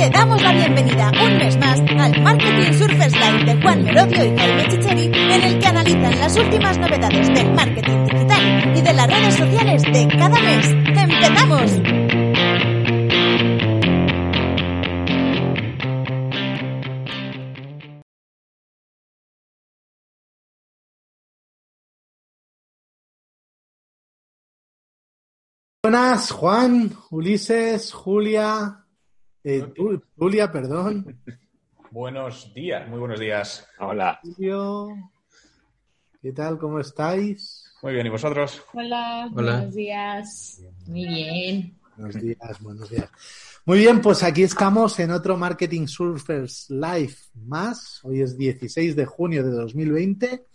Te damos la bienvenida un mes más al Marketing Surfers Live de Juan Merodio y Jaime Chicheri, en el que analizan las últimas novedades del marketing digital y de las redes sociales de cada mes. ¡Empezamos! Buenas, Juan, Ulises, Julia, eh, Ju- Julia, perdón. Buenos días, muy buenos días. Hola. Julio, ¿qué tal? ¿Cómo estáis? Muy bien, ¿y vosotros? Hola, Hola. buenos días. Muy bien. Buenos días, buenos días. Muy bien, pues aquí estamos en otro Marketing Surfers Live más. Hoy es 16 de junio de 2020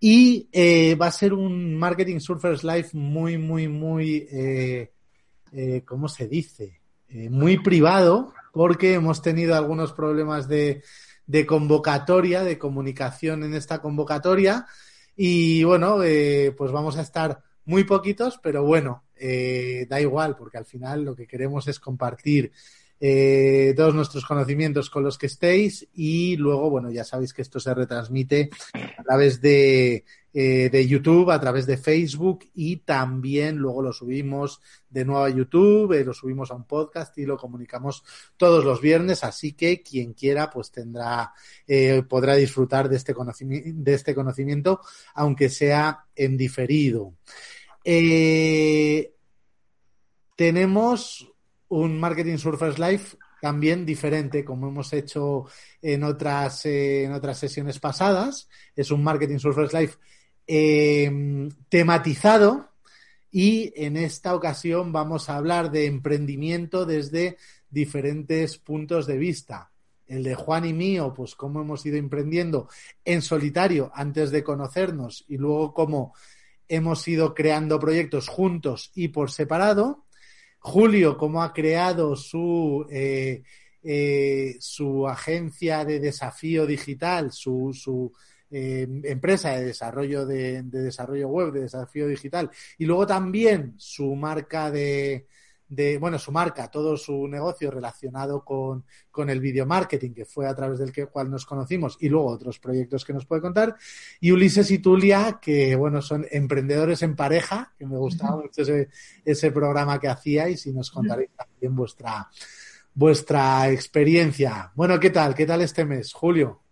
y eh, va a ser un Marketing Surfers Live muy, muy, muy, eh, eh, ¿cómo se dice? Eh, muy privado porque hemos tenido algunos problemas de, de convocatoria, de comunicación en esta convocatoria. Y bueno, eh, pues vamos a estar muy poquitos, pero bueno, eh, da igual, porque al final lo que queremos es compartir todos nuestros conocimientos con los que estéis. Y luego, bueno, ya sabéis que esto se retransmite a través de, eh, de YouTube, a través de Facebook y también luego lo subimos de nuevo a YouTube, eh, lo subimos a un podcast y lo comunicamos todos los viernes, así que quien quiera pues tendrá, eh, podrá disfrutar de este, conocimiento, de este conocimiento, aunque sea en diferido. Tenemos un Marketing Surfers Live también diferente, como hemos hecho en otras, en otras sesiones pasadas. Es un Marketing Surfers Live eh, tematizado y en esta ocasión vamos a hablar de emprendimiento desde diferentes puntos de vista. El de Juan y mío, pues cómo hemos ido emprendiendo en solitario antes de conocernos y luego cómo hemos ido creando proyectos juntos y por separado. Julio, cómo ha creado su, eh, eh, su agencia de desafío digital, su, su eh, empresa de desarrollo de, de, desarrollo web, de desafío digital, y luego también su marca de, de bueno, su marca, todo su negocio relacionado con, con el video marketing, que fue a través del que, cual nos conocimos, y luego otros proyectos que nos puede contar. Y Ulises y Tulia, que bueno, son emprendedores en pareja, que me gustaba mucho ese, ese programa que hacíais y nos contaréis también vuestra, vuestra experiencia. Bueno, ¿qué tal? ¿Qué tal este mes, Julio?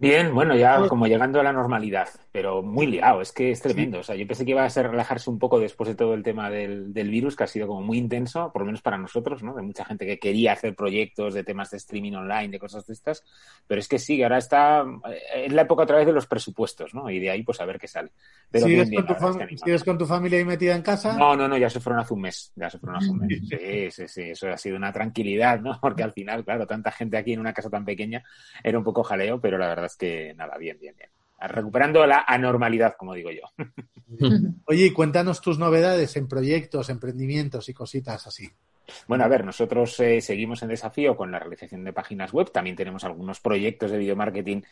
Bien, bueno, ya como llegando a la normalidad, pero muy liado, es que es tremendo. O sea, yo pensé que iba a ser relajarse un poco después de todo el tema del, del, virus, que ha sido como muy intenso, por lo menos para nosotros, ¿no? De mucha gente que quería hacer proyectos de temas de streaming online, de cosas de estas, pero es que sí, ahora está, es la época otra vez de los presupuestos, ¿no? Y de ahí, pues a ver qué sale. Pero ¿Sigues, bien, con, tu ¿Sigues con tu familia ahí metida en casa? No, no, no, ya se fueron hace un mes, ya se fueron hace un mes. Sí, sí, sí, eso ha sido una tranquilidad, ¿no? Porque al final, claro, tanta gente aquí en una casa tan pequeña era un poco jaleo, pero la verdad es que nada, bien, bien, bien. Recuperando la anormalidad, como digo yo. Oye, y cuéntanos tus novedades en proyectos, emprendimientos y cositas así. Bueno, a ver, nosotros eh, seguimos en desafío con la realización de páginas web. También tenemos algunos proyectos de video marketing,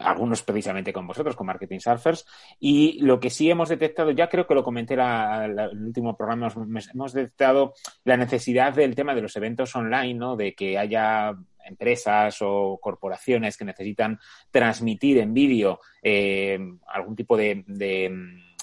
algunos precisamente con vosotros, con Marketing Surfers. Y lo que sí hemos detectado, ya creo que lo comenté la, la, el último programa, hemos, hemos detectado la necesidad del tema de los eventos online, ¿no? De que haya empresas o corporaciones que necesitan transmitir en vídeo eh, algún tipo de, de,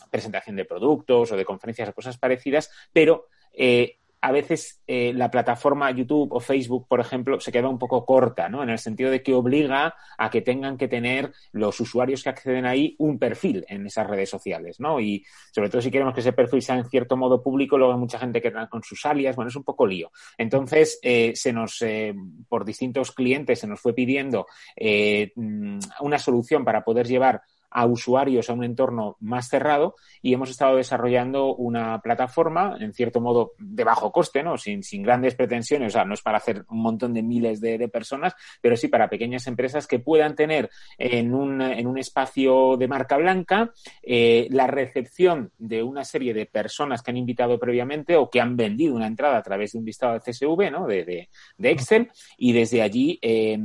presentación de productos o de conferencias o cosas parecidas, pero eh, a veces eh, la plataforma YouTube o Facebook, por ejemplo, se queda un poco corta, ¿no? En el sentido de que obliga a que tengan que tener los usuarios que acceden ahí un perfil en esas redes sociales, ¿no? Y sobre todo si queremos que ese perfil sea en cierto modo público, luego hay mucha gente que está con sus alias, bueno, es un poco lío. Entonces, eh, se nos, eh, por distintos clientes, se nos fue pidiendo eh, una solución para poder llevar a usuarios a un entorno más cerrado y hemos estado desarrollando una plataforma, en cierto modo, de bajo coste, ¿no? Sin, sin grandes pretensiones, o sea, no es para hacer un montón de miles de, personas, pero sí para pequeñas empresas que puedan tener en un, en un espacio de marca blanca eh, la recepción de una serie de personas que han invitado previamente o que han vendido una entrada a través de un listado de CSV, ¿no? De, de, Excel, y desde allí eh,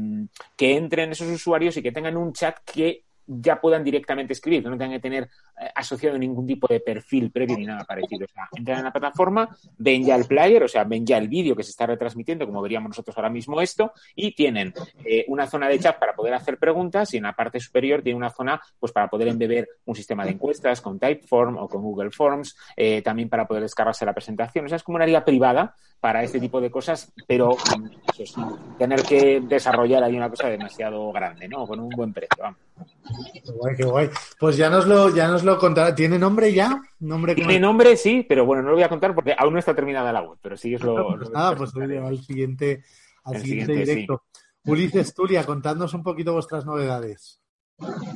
que entren esos usuarios y que tengan un chat que ya puedan directamente escribir, no tengan que tener eh, asociado ningún tipo de perfil previo ni nada parecido. O sea, entran en la plataforma, ven ya el player, o sea, ven ya el vídeo que se está retransmitiendo, como veríamos nosotros ahora mismo esto, y tienen eh, una zona de chat para poder hacer preguntas y en la parte superior tiene una zona pues para poder embeber un sistema de encuestas con Typeform o con Google Forms, eh, también para poder descargarse la presentación. O sea, es como una área privada para este tipo de cosas, pero eso, sin tener que desarrollar ahí una cosa demasiado grande, ¿no? Con un buen precio. Vamos. Qué guay, qué guay. Pues ya nos lo, ya nos lo contará. ¿Tiene nombre ya? ¿Nombre Tiene nombre, sí, pero bueno, no lo voy a contar porque aún no está terminada la web, pero sí es lo. Pues lo- nada, pues al siguiente, al siguiente, directo. Ulises Tulia, contadnos un poquito vuestras novedades.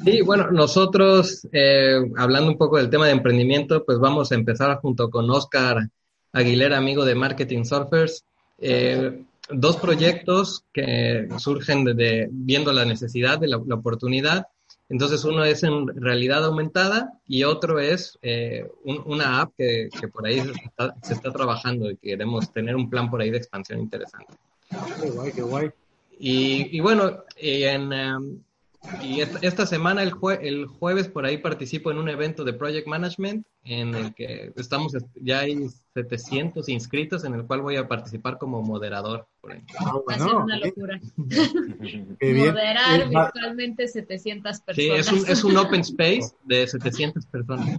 Sí, bueno, nosotros, eh, hablando un poco del tema de emprendimiento, pues vamos a empezar junto con Oscar Aguilera, amigo de Marketing Surfers, eh, dos proyectos que surgen de, de- viendo la necesidad de la, la oportunidad. Entonces, uno es en realidad aumentada y otro es eh, un- una app que, que por ahí se está, se está trabajando y queremos tener un plan por ahí de expansión interesante. Qué guay, qué guay. Y, y bueno, en, em, y esta, esta semana, el, jue- el jueves, por ahí participo en un evento de Project Management en el que estamos, ya hay 700 inscritos, en el cual voy a participar como moderador. Por ahí. Ah, Va a ser bueno, una locura. qué bien. Moderar Eh, virtualmente 700 Sí, personas. es un, es un open space de 700 personas.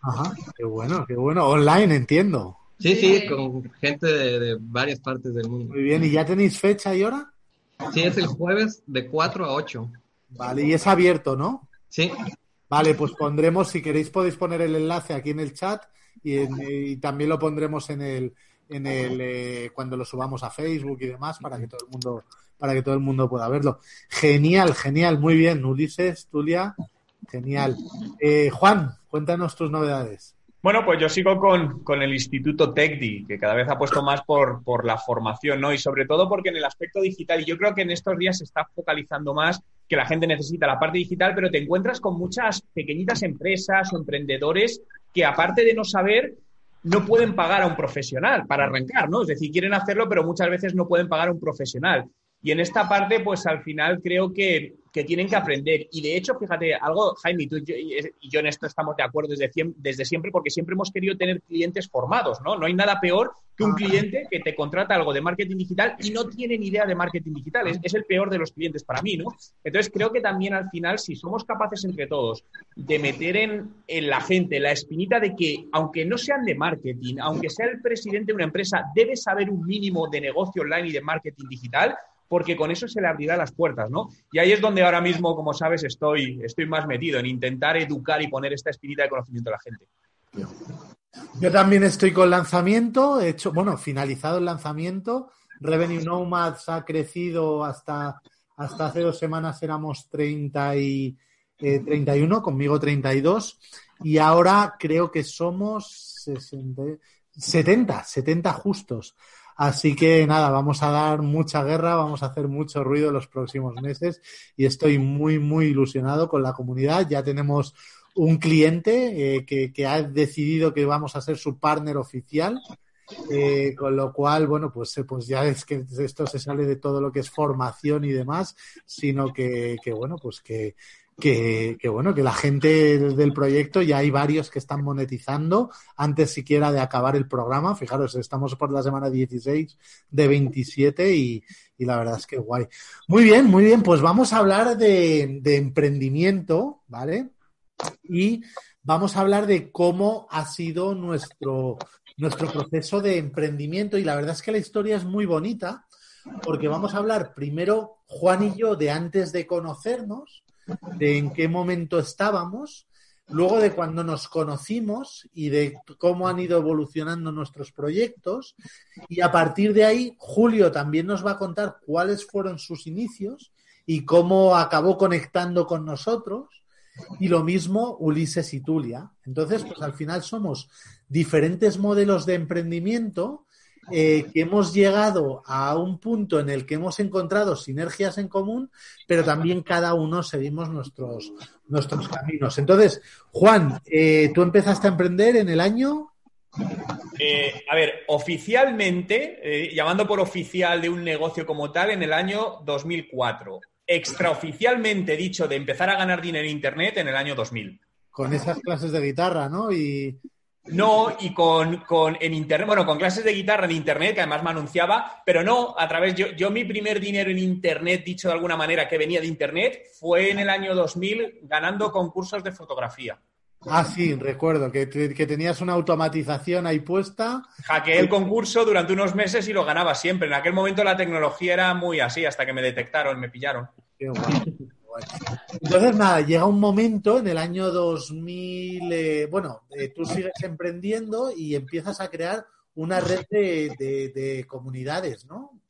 Ajá, qué bueno, qué bueno. Online, entiendo. Sí, sí, Sí. con gente de, de varias partes del mundo. Muy bien. ¿Y ya tenéis fecha y hora? Sí, es el jueves de 4 a 8. Vale, y es abierto, ¿no? Sí, Vale, pues pondremos, si queréis podéis poner el enlace aquí en el chat y, en- y también lo pondremos en el, en el eh, cuando lo subamos a Facebook y demás para que todo el mundo, para que todo el mundo pueda verlo. Genial, genial, muy bien, Ulises, Tulia, genial. Eh, Juan, cuéntanos tus novedades. Bueno, pues yo sigo con, con el Instituto TECDI, que cada vez ha puesto más por, por la formación, ¿no? Y sobre todo porque en el aspecto digital, y yo creo que en estos días se está focalizando más que la gente necesita la parte digital, pero te encuentras con muchas pequeñitas empresas o emprendedores que aparte de no saber, no pueden pagar a un profesional para arrancar, ¿no? Es decir, quieren hacerlo, pero muchas veces no pueden pagar a un profesional. Y en esta parte, pues al final creo que, que tienen que aprender. Y de hecho, fíjate, algo, Jaime, tú y yo, y yo en esto estamos de acuerdo desde, desde siempre, porque siempre hemos querido tener clientes formados, ¿no? No hay nada peor que un cliente que te contrata algo de marketing digital y no tiene ni idea de marketing digital. Es, es el peor de los clientes para mí, ¿no? Entonces creo que también al final, si somos capaces entre todos de meter en, en la gente la espinita de que, aunque no sean de marketing, aunque sea el presidente de una empresa, debe saber un mínimo de negocio online y de marketing digital, porque con eso se le abrirá las puertas, ¿no? Y ahí es donde ahora mismo, como sabes, estoy, estoy más metido en intentar educar y poner esta espinita de conocimiento a la gente. Yo también estoy con lanzamiento, he hecho, bueno, finalizado el lanzamiento. Revenue Nomads ha crecido hasta, hasta hace dos semanas éramos 30 y, eh, 31, conmigo 32, y ahora creo que somos 60, 70, 70 justos. Así que nada, vamos a dar mucha guerra, vamos a hacer mucho ruido los próximos meses y estoy muy, muy ilusionado con la comunidad. Ya tenemos un cliente eh, que, que, ha decidido que vamos a ser su partner oficial. Eh, con lo cual, bueno, pues, eh, pues ya es que esto se sale de todo lo que es formación y demás, sino que, que bueno, pues que, que, bueno, que la gente del proyecto ya hay varios que están monetizando antes siquiera de acabar el programa. Fijaros, estamos por la semana 16 de 27 y, y la verdad es que guay. Muy bien, muy bien, pues vamos a hablar de, de emprendimiento, ¿vale? Y vamos a hablar de cómo ha sido nuestro, nuestro proceso de emprendimiento y la verdad es que la historia es muy bonita porque vamos a hablar primero Juan y yo de antes de conocernos, de en qué momento estábamos, luego de cuando nos conocimos y de cómo han ido evolucionando nuestros proyectos y a partir de ahí Julio también nos va a contar cuáles fueron sus inicios y cómo acabó conectando con nosotros y lo mismo Ulises y Tulia. Entonces, pues al final somos diferentes modelos de emprendimiento eh, que hemos llegado a un punto en el que hemos encontrado sinergias en común, pero también cada uno seguimos nuestros, nuestros caminos. Entonces, Juan, eh, tú empezaste a emprender en el año. Eh, a ver, oficialmente, llamando por oficial de un negocio como tal, en el año 2004. extraoficialmente dicho de empezar a ganar dinero en Internet en el año 2000. Con esas clases de guitarra, ¿no? Y no, y con, en internet, bueno, con clases de guitarra en internet, que además me anunciaba, pero no, a través, yo, yo mi primer dinero en internet, dicho de alguna manera, que venía de internet, fue en el año 2000 ganando concursos de fotografía. Ah, sí, recuerdo que, que tenías una automatización ahí puesta. Hackeé el concurso durante unos meses y lo ganaba siempre. En aquel momento la tecnología era muy así, hasta que me detectaron, me pillaron. Entonces, nada, llega un momento en el año 2000, eh, bueno, eh, tú sigues emprendiendo y empiezas a crear una red de, comunidades, ¿no?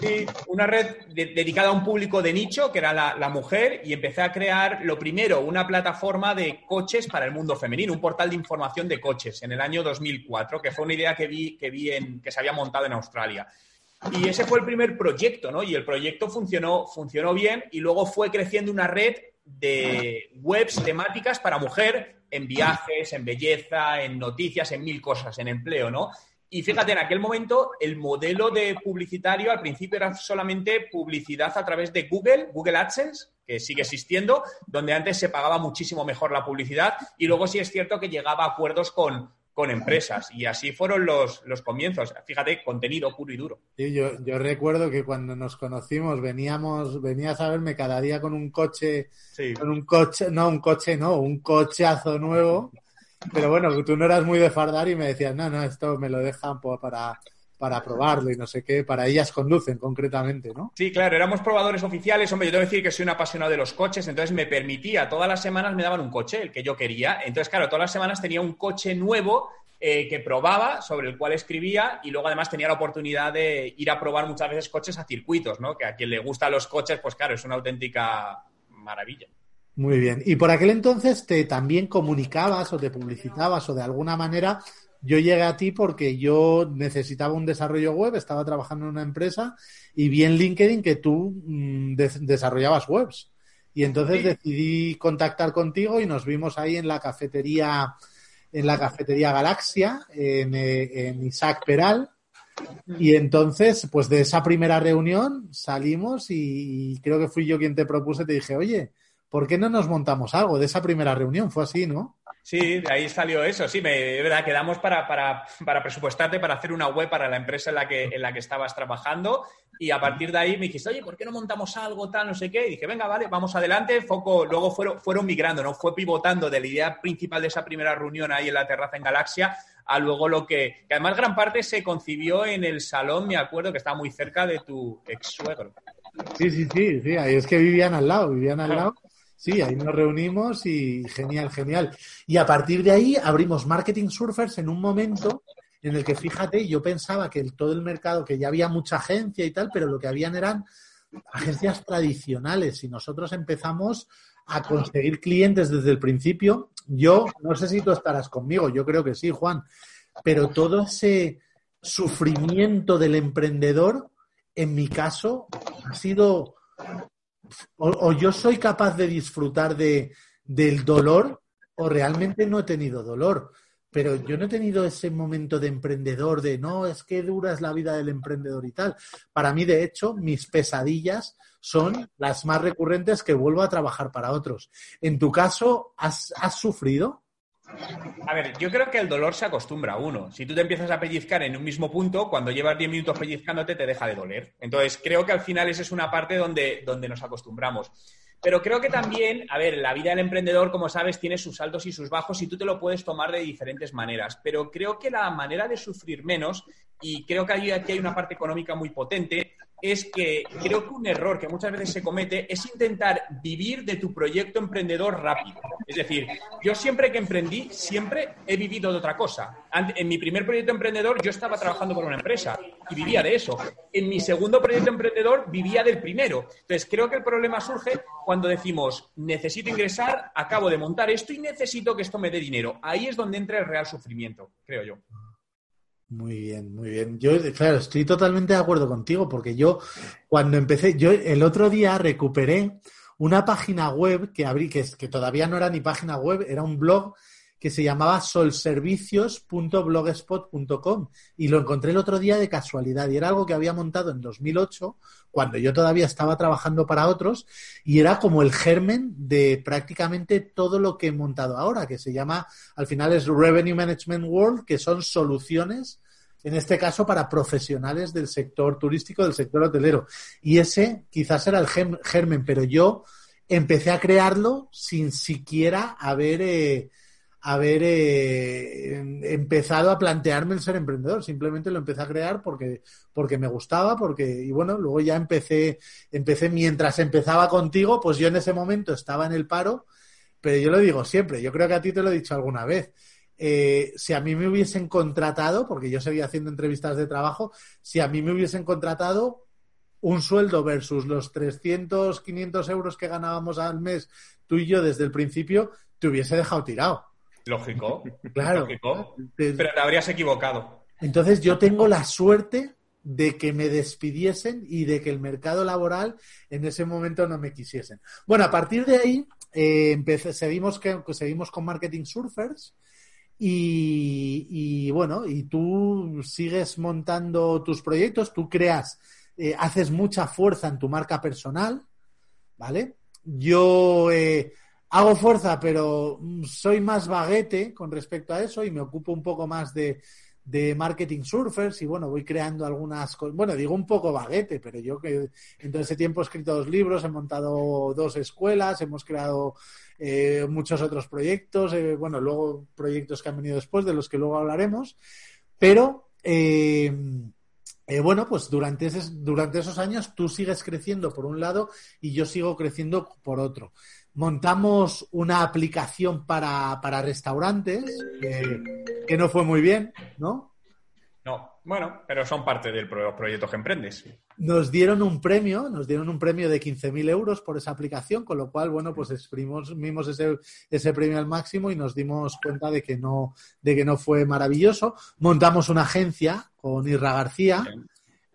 Sí, una red dedicada a un público de nicho, que era la, mujer, y empecé a crear, lo primero, una plataforma de coches para el mundo femenino, un portal de información de coches en el año 2004, que fue una idea que vi, que vi en, que se había montado en Australia. Y ese fue el primer proyecto, ¿no? Y el proyecto funcionó, funcionó bien y luego fue creciendo una red de webs temáticas para mujer en viajes, en belleza, en noticias, en mil cosas, en empleo, ¿no? Y fíjate, en aquel momento el modelo de publicitario al principio era solamente publicidad a través de Google, Google AdSense, que sigue existiendo, donde antes se pagaba muchísimo mejor la publicidad y luego sí es cierto que llegaba a acuerdos con, con empresas. Y así fueron los, los comienzos. Fíjate, contenido puro y duro. Sí, yo, yo recuerdo que cuando nos conocimos veníamos, venías a verme cada día con un coche, con un coche, no, un coche no, un cocheazo nuevo. Pero bueno, tú no eras muy de fardar y me decías, no, no, esto me lo dejan para, para probarlo y no sé qué, para ellas conducen concretamente, ¿no? Sí, claro, éramos probadores oficiales, hombre, yo tengo que decir que soy un apasionado de los coches, entonces me permitía, todas las semanas me daban un coche, el que yo quería, entonces claro, todas las semanas tenía un coche nuevo eh, que probaba, sobre el cual escribía y luego además tenía la oportunidad de ir a probar muchas veces coches a circuitos, ¿no? Que a quien le gustan los coches, pues claro, es una auténtica maravilla. Muy bien. ¿Y por aquel entonces te también comunicabas o te publicitabas o de alguna manera yo llegué a ti porque yo necesitaba un desarrollo web, estaba trabajando en una empresa y vi en LinkedIn que tú mm, desarrollabas webs. Y entonces decidí contactar contigo y nos vimos ahí en la cafetería, en la cafetería Galaxia, en, eh, en Isaac Peral. Y entonces, pues de esa primera reunión salimos y creo que fui yo quien te propuse, te dije, oye, ¿por qué no nos montamos algo de esa primera reunión? Fue así, ¿no? Sí, de ahí salió eso. Sí, me, verdad, quedamos para, para, para, presupuestarte, para hacer una web para la empresa en la, que, en la que estabas trabajando. Y a partir de ahí me dijiste, oye, ¿por qué no montamos algo tal, no sé qué? Y dije, venga, vale, vamos adelante. Foco, luego fueron, fueron migrando, ¿no? Fue pivotando de la idea principal de esa primera reunión ahí en la terraza en Galaxia a luego lo que, que además gran parte se concibió en el salón, me acuerdo, que estaba muy cerca de tu ex suegro. Sí, sí, sí, sí, ahí es que vivían al lado, vivían al lado. Sí, ahí nos reunimos y genial, genial. Y a partir de ahí abrimos Marketing Surfers en un momento en el que, fíjate, yo pensaba que todo el mercado, que ya había mucha agencia y tal, pero lo que habían eran agencias tradicionales y nosotros empezamos a conseguir clientes desde el principio. Yo, no sé si tú estarás conmigo, yo creo que sí, Juan, pero todo ese sufrimiento del emprendedor, en mi caso, ha sido o, yo soy capaz de disfrutar de, del dolor o realmente no he tenido dolor. Pero yo no he tenido ese momento de emprendedor de no, es que dura es la vida del emprendedor y tal. Para mí, de hecho, mis pesadillas son las más recurrentes que vuelvo a trabajar para otros. En tu caso, ¿has, has sufrido? A ver, yo creo que el dolor se acostumbra a uno. Si tú te empiezas a pellizcar en un mismo punto, cuando llevas 10 minutos pellizcándote te deja de doler. Entonces, creo que al final esa es una parte donde, donde nos acostumbramos. Pero creo que también, a ver, la vida del emprendedor, como sabes, tiene sus altos y sus bajos y tú te lo puedes tomar de diferentes maneras. Pero creo que la manera de sufrir menos, y creo que aquí hay una parte económica muy potente, es que creo que un error que muchas veces se comete es intentar vivir de tu proyecto emprendedor rápido. Es decir, yo siempre que emprendí, siempre he vivido de otra cosa. En mi primer proyecto emprendedor yo estaba trabajando por una empresa y vivía de eso. En mi segundo proyecto emprendedor vivía del primero. Entonces, creo que el problema surge cuando decimos, necesito ingresar, acabo de montar esto y necesito que esto me dé dinero. Ahí es donde entra el real sufrimiento, creo yo. Muy bien, muy bien. Yo, claro, estoy totalmente de acuerdo contigo porque yo, cuando empecé, yo el otro día recuperé una página web que abrí, que, que todavía no era ni página web, era un blog que se llamaba solservicios.blogspot.com y lo encontré el otro día de casualidad y era algo que había montado en 2008 cuando yo todavía estaba trabajando para otros y era como el germen de prácticamente todo lo que he montado ahora, que se llama, al final es Revenue Management World, que son soluciones en este caso para profesionales del sector turístico, del sector hotelero. Y ese quizás era el germen, pero yo empecé a crearlo sin siquiera haber, eh, haber eh, empezado a plantearme el ser emprendedor. Simplemente lo empecé a crear porque, porque me gustaba, porque, y bueno, luego ya empecé, empecé mientras empezaba contigo, pues yo en ese momento estaba en el paro, pero yo lo digo siempre, yo creo que a ti te lo he dicho alguna vez. Eh, si a mí me hubiesen contratado, porque yo seguía haciendo entrevistas de trabajo, si a mí me hubiesen contratado, un sueldo versus los 300, 500 euros que ganábamos al mes tú y yo desde el principio, te hubiese dejado tirado. Lógico. Claro. Lógico. Pero te habrías equivocado. Entonces yo tengo la suerte de que me despidiesen y de que el mercado laboral en ese momento no me quisiesen. Bueno, a partir de ahí eh, seguimos, que, seguimos con Marketing Surfers y, y, bueno, y tú sigues montando tus proyectos, tú creas eh, haces mucha fuerza en tu marca personal, ¿vale? Yo eh, hago fuerza, pero soy más baguete con respecto a eso y me ocupo un poco más de, marketing surfers y bueno, voy creando algunas cosas. Bueno, digo un poco baguete, pero yo que en todo ese tiempo he escrito dos libros, he montado dos escuelas, hemos creado eh, muchos otros proyectos, bueno, luego proyectos que han venido después, de los que luego hablaremos, pero eh, bueno, pues durante, durante esos años tú sigues creciendo por un lado y yo sigo creciendo por otro. Montamos una aplicación para, para restaurantes que no fue muy bien, ¿no? No, bueno, pero son parte del proyecto que emprendes. Nos dieron un premio, nos dieron un premio de 15.000 euros por esa aplicación, con lo cual, bueno, pues exprimimos ese, ese premio al máximo y nos dimos cuenta de que no, de que no fue maravilloso. Montamos una agencia con Irra García,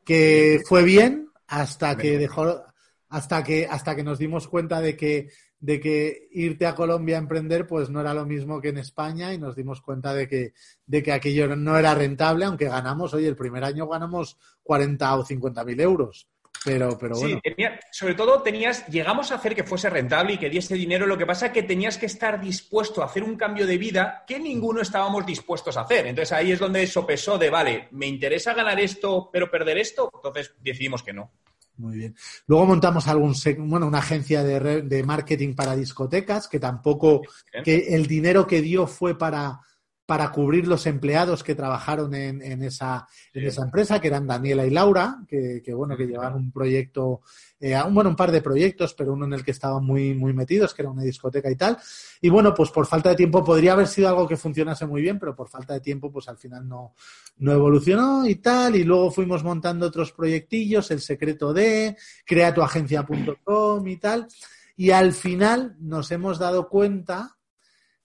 que fue bien hasta que dejó, hasta que, hasta que nos dimos cuenta de que de que irte a Colombia a emprender pues no era lo mismo que en España y nos dimos cuenta de que, de que aquello no era rentable, aunque ganamos, oye, el primer año ganamos 40 o 50 mil euros. Pero, pero bueno. Sí, sobre todo tenías, llegamos a hacer que fuese rentable y que diese dinero. Lo que pasa es que tenías que estar dispuesto a hacer un cambio de vida que ninguno estábamos dispuestos a hacer. Entonces ahí es donde sopesó de, vale, me interesa ganar esto, pero perder esto. Entonces decidimos que no. Muy bien. Luego montamos algún, bueno, una agencia de, de marketing para discotecas, que tampoco, que el dinero que dio fue para, para cubrir los empleados que trabajaron en, en, esa, en esa empresa, que eran Daniela y Laura, que, que bueno, que llevaban un proyecto, eh, bueno, un par de proyectos, pero uno en el que estaban muy, muy metidos, que era una discoteca y tal. Y bueno, pues por falta de tiempo podría haber sido algo que funcionase muy bien, pero por falta de tiempo, pues al final no, no evolucionó y tal. Y luego fuimos montando otros proyectillos, el secreto de, crea tu agencia.com y tal. Y al final nos hemos dado cuenta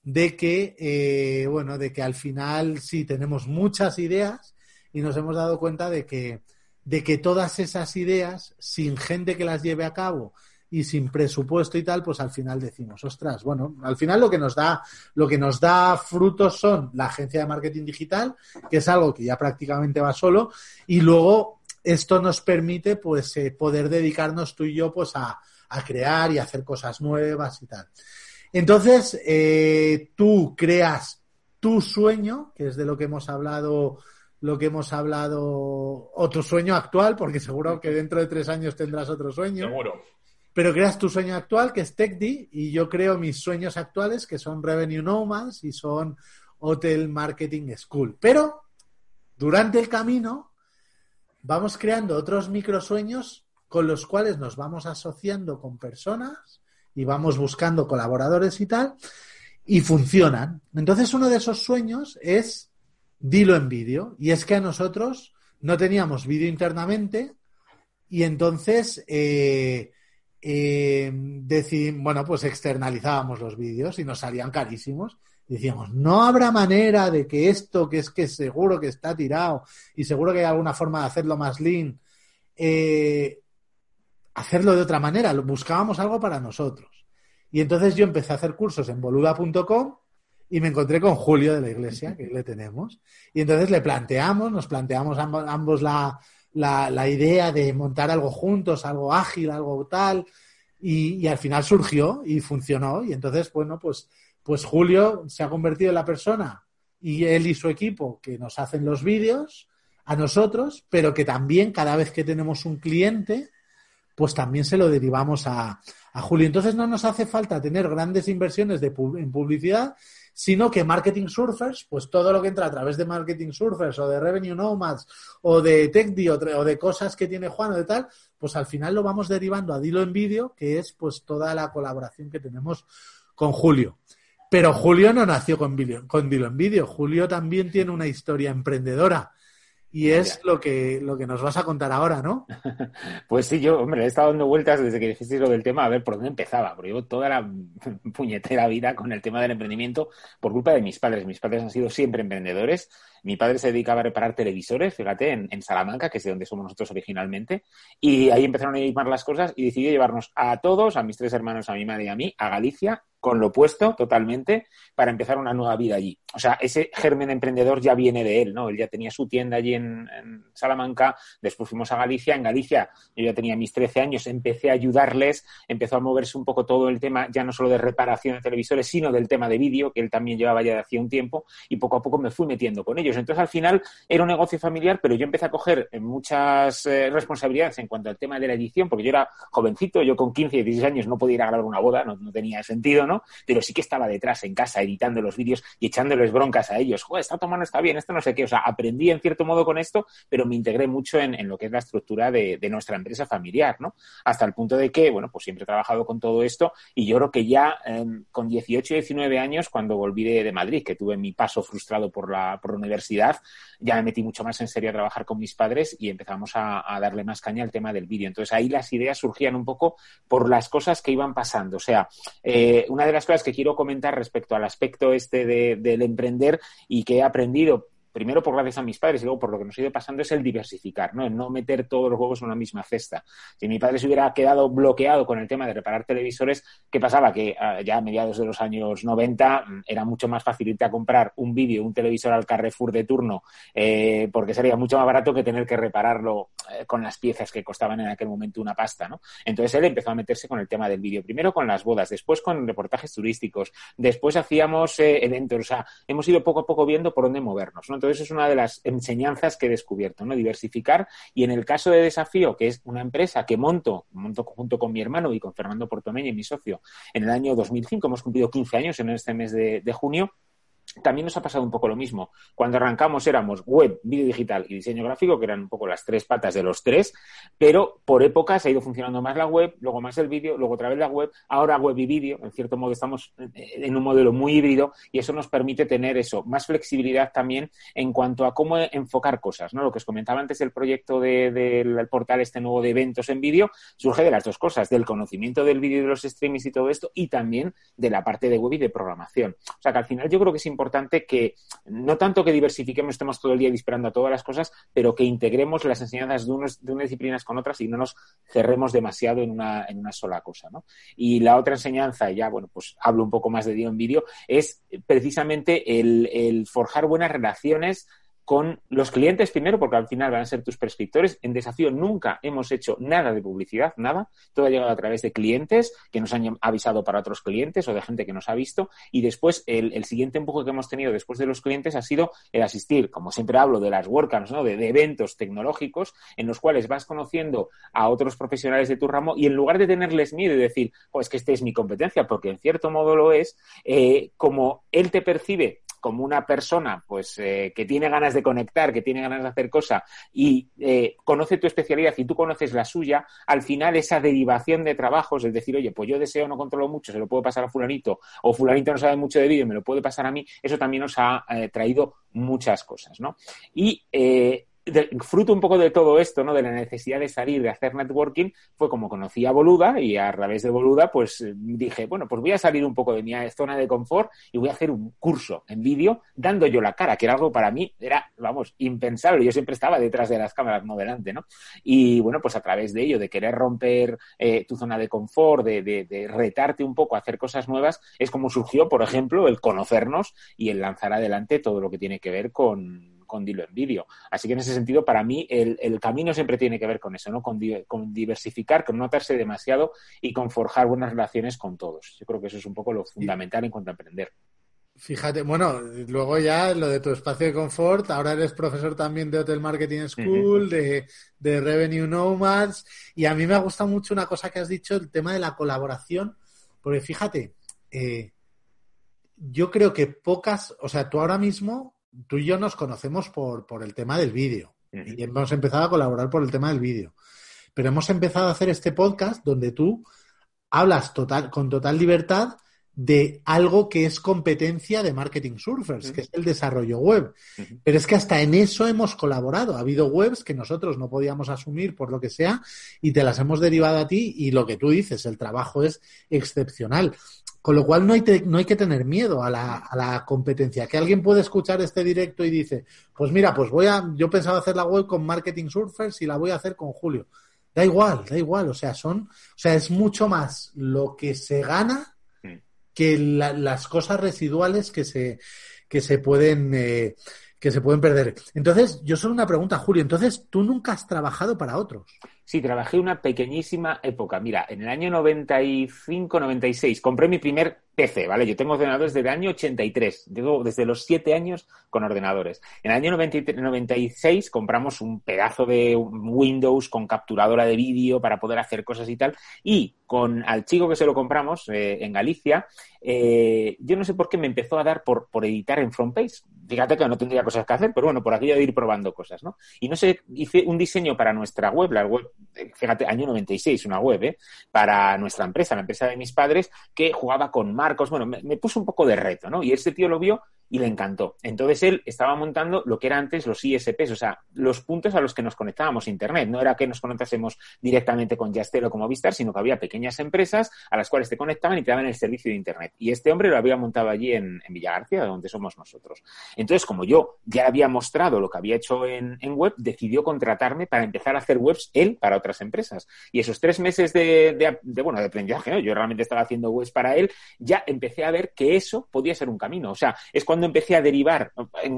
de que, eh, bueno, de que al final sí tenemos muchas ideas y nos hemos dado cuenta de que, de que todas esas ideas, sin gente que las lleve a cabo y sin presupuesto y tal, pues al final decimos, ostras, bueno, al final lo que nos da, lo que nos da frutos son la agencia de marketing digital, que es algo que ya prácticamente va solo, y luego esto nos permite pues eh, poder dedicarnos tú y yo pues a, crear y hacer cosas nuevas y tal. Entonces, eh, tú creas tu sueño, que es de lo que hemos hablado, lo que hemos hablado, o tu sueño actual, porque seguro que dentro de tres años tendrás otro sueño. Seguro. Pero creas tu sueño actual, que es TechD, y yo creo mis sueños actuales, que son Revenue Nomads y son Hotel Marketing School. Pero durante el camino vamos creando otros microsueños con los cuales nos vamos asociando con personas y vamos buscando colaboradores y tal, y funcionan. Entonces uno de esos sueños es dilo en vídeo, y es que a nosotros no teníamos vídeo internamente, y entonces eh, eh, bueno, pues externalizábamos los vídeos y nos salían carísimos. decíamos, no habrá manera de que esto, que es que seguro que está tirado y seguro que hay alguna forma de hacerlo más lean, eh, hacerlo de otra manera, buscábamos algo para nosotros. Y entonces yo empecé a hacer cursos en boluda.com y me encontré con Julio de la iglesia, que le tenemos, y entonces le planteamos, nos planteamos ambos, ambos la, la, la, idea de montar algo juntos, algo ágil, algo tal, y, y, al final surgió y funcionó, y entonces, bueno, pues, pues Julio se ha convertido en la persona y él y su equipo que nos hacen los vídeos a nosotros, pero que también cada vez que tenemos un cliente, pues también se lo derivamos a, a Julio. Entonces no nos hace falta tener grandes inversiones de, en publicidad, sino que Marketing Surfers, pues todo lo que entra a través de Marketing Surfers o de Revenue Nomads o de TechDi o, o de cosas que tiene Juan o de tal, pues al final lo vamos derivando a Dilo en Vídeo, que es pues toda la colaboración que tenemos con Julio. Pero Julio no nació con, video, con Dilo en Vídeo. Julio también tiene una historia emprendedora. Y es lo que, lo que nos vas a contar ahora, ¿no? Pues sí, yo, hombre, he estado dando vueltas desde que dijiste lo del tema a ver por dónde empezaba, porque llevo toda la puñetera vida con el tema del emprendimiento por culpa de mis padres. Mis padres han sido siempre emprendedores. Mi padre se dedicaba a reparar televisores, fíjate, en, Salamanca, que es de donde somos nosotros originalmente, y ahí empezaron a más las cosas y decidió llevarnos a todos, a mis tres hermanos, a mi madre y a mí, a Galicia, con lo opuesto totalmente para empezar una nueva vida allí. O sea, ese germen emprendedor ya viene de él, ¿no? Él ya tenía su tienda allí en, en, Salamanca, después fuimos a Galicia. En Galicia yo ya tenía mis 13 años, empecé a ayudarles, empezó a moverse un poco todo el tema, ya no solo de reparación de televisores, sino del tema de vídeo, que él también llevaba ya de hacía un tiempo, y poco a poco me fui metiendo con ellos. Entonces, al final, era un negocio familiar, pero yo empecé a coger muchas eh, responsabilidades en cuanto al tema de la edición, porque yo era jovencito, yo con 15, 16 años no podía ir a grabar una boda, no, tenía sentido, ¿no? Pero sí que estaba detrás en casa editando los vídeos y echándoles broncas a ellos. Joder, esta toma no está bien, esto no sé qué. O sea, aprendí en cierto modo con esto, pero me integré mucho en, lo que es la estructura de, nuestra empresa familiar, ¿no? Hasta el punto de que, bueno, pues siempre he trabajado con todo esto y yo creo que ya eh, con 18 y 19 años, cuando volví de, de, Madrid, que tuve mi paso frustrado por la, por la universidad, ya me metí mucho más en serio a trabajar con mis padres y empezamos a, darle más caña al tema del vídeo. Entonces ahí las ideas surgían un poco por las cosas que iban pasando. O sea, eh, una de las cosas que quiero comentar respecto al aspecto este de, del emprender y que he aprendido primero por gracias a mis padres y luego por lo que nos ha ido pasando, es el diversificar, ¿no? El no meter todos los huevos en una misma cesta. Si mi padre se hubiera quedado bloqueado con el tema de reparar televisores, ¿qué pasaba? Que uh, ya a mediados de los años 90 era mucho más fácil irte a comprar un vídeo, un televisor al Carrefour de turno, eh, porque sería mucho más barato que tener que repararlo eh, con las piezas que costaban en aquel momento una pasta, ¿no? Entonces él empezó a meterse con el tema del vídeo, primero con las bodas, después con reportajes turísticos, después hacíamos eh, eventos, o sea, hemos ido poco a poco viendo por dónde movernos, ¿no? Entonces es una de las enseñanzas que he descubierto, ¿no? Diversificar. Y en el caso de Desafío, que es una empresa que monto, monto junto con mi hermano y con Fernando Portomeña, mi socio, en el año 2005, hemos cumplido 15 años en este mes de, de junio, también nos ha pasado un poco lo mismo. Cuando arrancamos éramos web, vídeo digital y diseño gráfico, que eran un poco las tres patas de los tres, pero por épocas ha ido funcionando más la web, luego más el vídeo, luego otra vez la web, ahora web y vídeo. En cierto modo estamos en un modelo muy híbrido y eso nos permite tener eso, más flexibilidad también en cuanto a cómo enfocar cosas. ¿no? Lo que os comentaba antes del proyecto de, del portal este nuevo de eventos en vídeo surge de las dos cosas, del conocimiento del vídeo y de los streamings y todo esto y también de la parte de web y de programación. O sea que al final yo creo que es importante importante que no tanto que diversifiquemos, estemos todo el día disparando a todas las cosas, pero que integremos las enseñanzas de, unos, de unas disciplinas con otras y no nos cerremos demasiado en una, en una sola cosa. ¿no? Y la otra enseñanza, ya bueno, pues hablo un poco más de Dio en vídeo, es precisamente el forjar buenas relaciones con los clientes primero, porque al final van a ser tus prescriptores. En Desafío nunca hemos hecho nada de publicidad, nada. Todo ha llegado a través de clientes que nos han avisado para otros clientes o de gente que nos ha visto. Y después, el, siguiente empuje que hemos tenido después de los clientes ha sido el asistir, como siempre hablo, de las WordCamps, ¿no? de, eventos tecnológicos en los cuales vas conociendo a otros profesionales de tu ramo y en lugar de tenerles miedo y decir, pues que este es mi competencia, porque en cierto modo lo es, eh, como él te percibe como una persona pues eh, que tiene ganas de conectar, que tiene ganas de hacer cosas y eh, conoce tu especialidad y tú conoces la suya, al final esa derivación de trabajos, es decir, oye, pues yo deseo, no controlo mucho, se lo puedo pasar a fulanito, o fulanito no sabe mucho de vídeo, me lo puede pasar a mí, eso también nos ha eh, traído muchas cosas, ¿no? Y fruto un poco de todo esto, ¿no? De la necesidad de salir, de hacer networking, fue como conocí a Boluda y a través de Boluda, pues dije, bueno, pues voy a salir un poco de mi zona de confort y voy a hacer un curso en vídeo dando yo la cara, que era algo para mí, era, vamos, impensable. Yo siempre estaba detrás de las cámaras, no delante, ¿no? Y bueno, pues a través de ello, de querer romper eh, tu zona de confort, de, de retarte un poco a hacer cosas nuevas, es como surgió, por ejemplo, el conocernos y el lanzar adelante todo lo que tiene que ver con con Dilo en vídeo. Así que en ese sentido, para mí, el, camino siempre tiene que ver con eso, ¿no? Con, diversificar, con no atarse demasiado y con forjar buenas relaciones con todos. Yo creo que eso es un poco lo fundamental en cuanto a aprender. Fíjate, bueno, luego ya lo de tu espacio de confort, ahora eres profesor también de Hotel Marketing School, de, Revenue Nomads, y a mí me ha gustado mucho una cosa que has dicho, el tema de la colaboración, porque fíjate, eh, yo creo que pocas, o sea, tú ahora mismo tú y yo nos conocemos por, por el tema del vídeo y hemos empezado a colaborar por el tema del vídeo. Pero hemos empezado a hacer este podcast donde tú hablas total, con total libertad de algo que es competencia de Marketing Surfers, que es el desarrollo web. Pero es que hasta en eso hemos colaborado. Ha habido webs que nosotros no podíamos asumir por lo que sea y te las hemos derivado a ti y lo que tú dices, el trabajo es excepcional. Con lo cual no hay, no hay que tener miedo a la, a la, competencia. Que alguien puede escuchar este directo y dice, pues mira, pues voy a, yo pensaba hacer la web con Marketing Surfers y la voy a hacer con Julio. Da igual, da igual. O sea, son, o sea, es mucho más lo que se gana que las cosas residuales que se, que se pueden, eh, que se pueden perder. Entonces, yo solo una pregunta, Julio. Entonces, ¿tú nunca has trabajado para otros? Sí, trabajé una pequeñísima época. Mira, en el año 95-96 compré mi primer PC, ¿vale? Yo tengo ordenadores desde el año 83, digo, desde los 7 años con ordenadores. En el año 96 compramos un pedazo de Windows con capturadora de vídeo para poder hacer cosas y tal. Y con al chico que se lo compramos eh, en Galicia, eh, yo no sé por qué me empezó a dar por, por editar en FrontPage. Fíjate que no tendría cosas que hacer, pero bueno, por aquello de ir probando cosas, ¿no? Y no sé, hice un diseño para nuestra web, la web fíjate, año 96, una web, ¿eh? para nuestra empresa, la empresa de mis padres, que jugaba con marcos. Bueno, me, me puso un poco de reto, ¿no? Y este tío lo vio y le encantó. Entonces él estaba montando lo que era antes los ISPs, o sea, los puntos a los que nos conectábamos a Internet. No era que nos conectásemos directamente con Yastel o como Vistar, sino que había pequeñas empresas a las cuales te conectaban y te daban el servicio de Internet. Y este hombre lo había montado allí en, en Villa García, donde somos nosotros. Entonces, como yo ya había mostrado lo que había hecho en, web, decidió contratarme para empezar a hacer webs él para otras empresas. Y esos tres meses de bueno, de aprendizaje, yo realmente estaba haciendo webs para él, ya empecé a ver que eso podía ser un camino. O sea, es cuando empecé a derivar,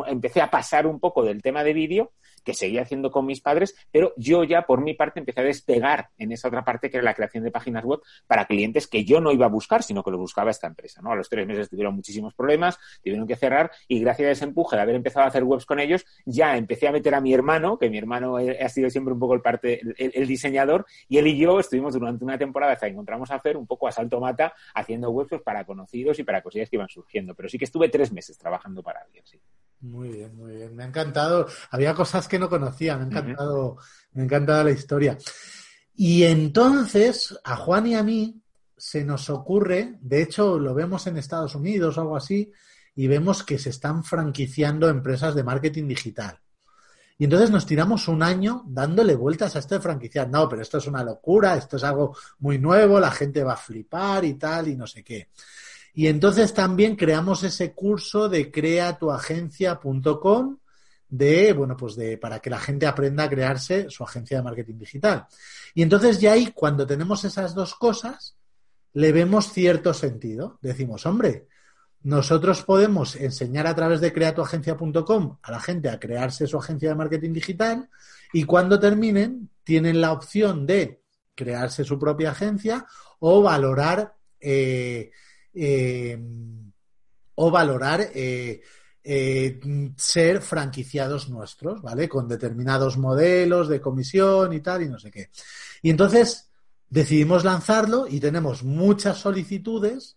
empecé a pasar un poco del tema de vídeo que seguía haciendo con mis padres, pero yo ya por mi parte empecé a despegar en esa otra parte que era la creación de páginas web para clientes que yo no iba a buscar, sino que lo buscaba esta empresa. ¿no? A los tres meses tuvieron muchísimos problemas, tuvieron que cerrar y gracias a ese empuje de haber empezado a hacer webs con ellos, ya empecé a meter a mi hermano, que mi hermano ha sido siempre un poco el parte, el, diseñador, y él y yo estuvimos durante una temporada hasta que encontramos a hacer un poco a salto mata haciendo webs pues, para conocidos y para cosillas que iban surgiendo. Pero sí que estuve tres meses trabajando para alguien, sí. Muy bien, muy bien. Me ha encantado. Había cosas que no conocía. Me ha encantado, me ha encantado la historia. Y entonces, a Juan y a mí se nos ocurre, de hecho, lo vemos en Estados Unidos o algo así, y vemos que se están franquiciando empresas de marketing digital. Y entonces nos tiramos un año dándole vueltas a esto de franquiciar. No, pero esto es una locura, esto es algo muy nuevo, la gente va a flipar y tal, y no sé qué. Y entonces también creamos ese curso de creatuagencia.com de, bueno, pues de, para que la gente aprenda a crearse su agencia de marketing digital. Y entonces ya ahí, cuando tenemos esas dos cosas, le vemos cierto sentido. Decimos, hombre, nosotros podemos enseñar a través de creatuagencia.com a la gente a crearse su agencia de marketing digital y cuando terminen tienen la opción de crearse su propia agencia o valorar eh, eh, o valorar eh, eh, ser franquiciados nuestros, ¿vale? Con determinados modelos de comisión y tal, y no sé qué. Y entonces decidimos lanzarlo y tenemos muchas solicitudes,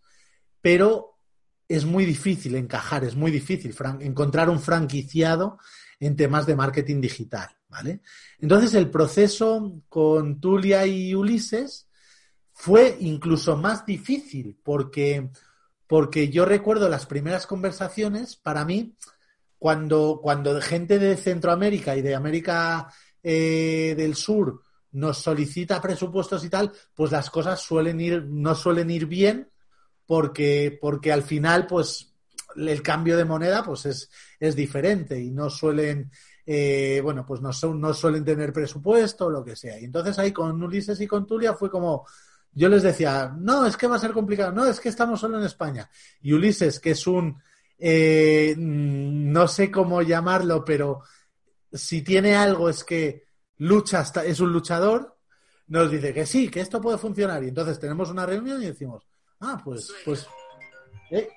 pero es muy difícil encajar, es muy difícil encontrar un franquiciado en temas de marketing digital, ¿vale? Entonces el proceso con Tulia y Ulises fue incluso más difícil porque, porque yo recuerdo las primeras conversaciones, para mí, cuando, cuando gente de Centroamérica y de América eh, del Sur nos solicita presupuestos y tal, pues las cosas suelen ir, no suelen ir bien porque, porque al final, pues el cambio de moneda pues es, es diferente y no suelen, eh, bueno, pues no, son, no suelen tener presupuesto lo que sea. Y entonces ahí con Ulises y con Tulia fue como, yo les decía, no, es que va a ser complicado, no, es que estamos solo en España. Y Ulises, que es un, eh, no sé cómo llamarlo, pero si tiene algo es que lucha, hasta, es un luchador, nos dice que sí, que esto puede funcionar. Y entonces tenemos una reunión y decimos, ah, pues, pues, eh,